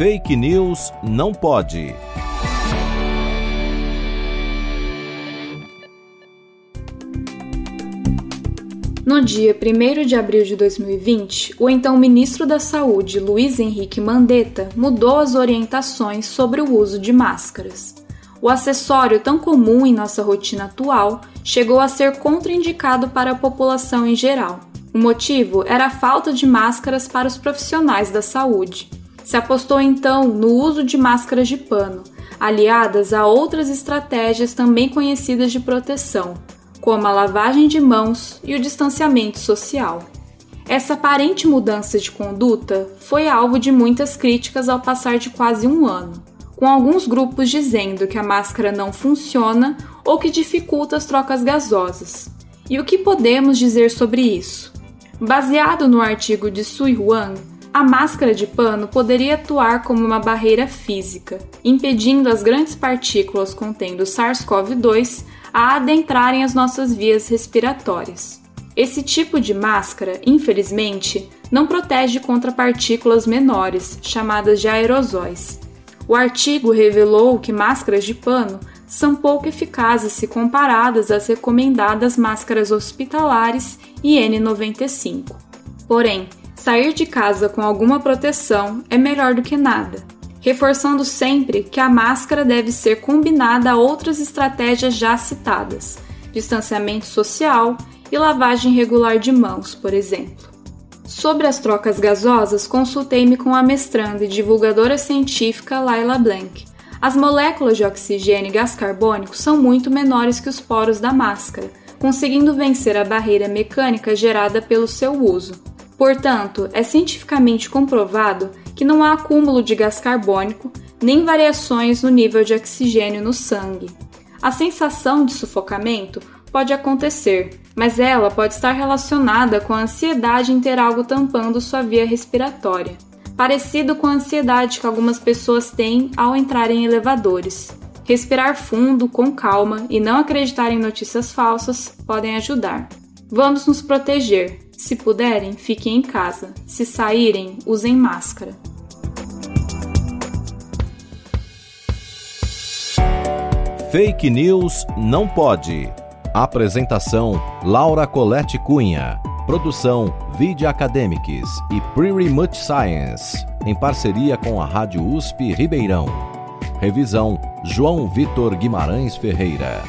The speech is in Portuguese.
Fake News não pode. No dia 1 de abril de 2020, o então ministro da Saúde, Luiz Henrique Mandetta, mudou as orientações sobre o uso de máscaras. O acessório tão comum em nossa rotina atual chegou a ser contraindicado para a população em geral. O motivo era a falta de máscaras para os profissionais da saúde. Se apostou então no uso de máscaras de pano, aliadas a outras estratégias também conhecidas de proteção, como a lavagem de mãos e o distanciamento social. Essa aparente mudança de conduta foi alvo de muitas críticas ao passar de quase um ano, com alguns grupos dizendo que a máscara não funciona ou que dificulta as trocas gasosas. E o que podemos dizer sobre isso? Baseado no artigo de Sui Huang, a máscara de pano poderia atuar como uma barreira física, impedindo as grandes partículas contendo SARS-CoV-2 a adentrarem as nossas vias respiratórias. Esse tipo de máscara, infelizmente, não protege contra partículas menores, chamadas de aerosóis. O artigo revelou que máscaras de pano são pouco eficazes se comparadas às recomendadas máscaras hospitalares e N95. Porém, sair de casa com alguma proteção é melhor do que nada reforçando sempre que a máscara deve ser combinada a outras estratégias já citadas, distanciamento social e lavagem regular de mãos, por exemplo. Sobre as trocas gasosas, consultei-me com a mestranda e divulgadora científica Laila Blank. As moléculas de oxigênio e gás carbônico são muito menores que os poros da máscara, conseguindo vencer a barreira mecânica gerada pelo seu uso. Portanto, é cientificamente comprovado que não há acúmulo de gás carbônico nem variações no nível de oxigênio no sangue. A sensação de sufocamento pode acontecer, mas ela pode estar relacionada com a ansiedade em ter algo tampando sua via respiratória, parecido com a ansiedade que algumas pessoas têm ao entrar em elevadores. Respirar fundo, com calma e não acreditar em notícias falsas podem ajudar. Vamos nos proteger. Se puderem, fiquem em casa. Se saírem, usem máscara. Fake News não pode. Apresentação: Laura Colette Cunha. Produção: Vide Academics e Pretty Much Science, em parceria com a Rádio USP Ribeirão. Revisão: João Vitor Guimarães Ferreira.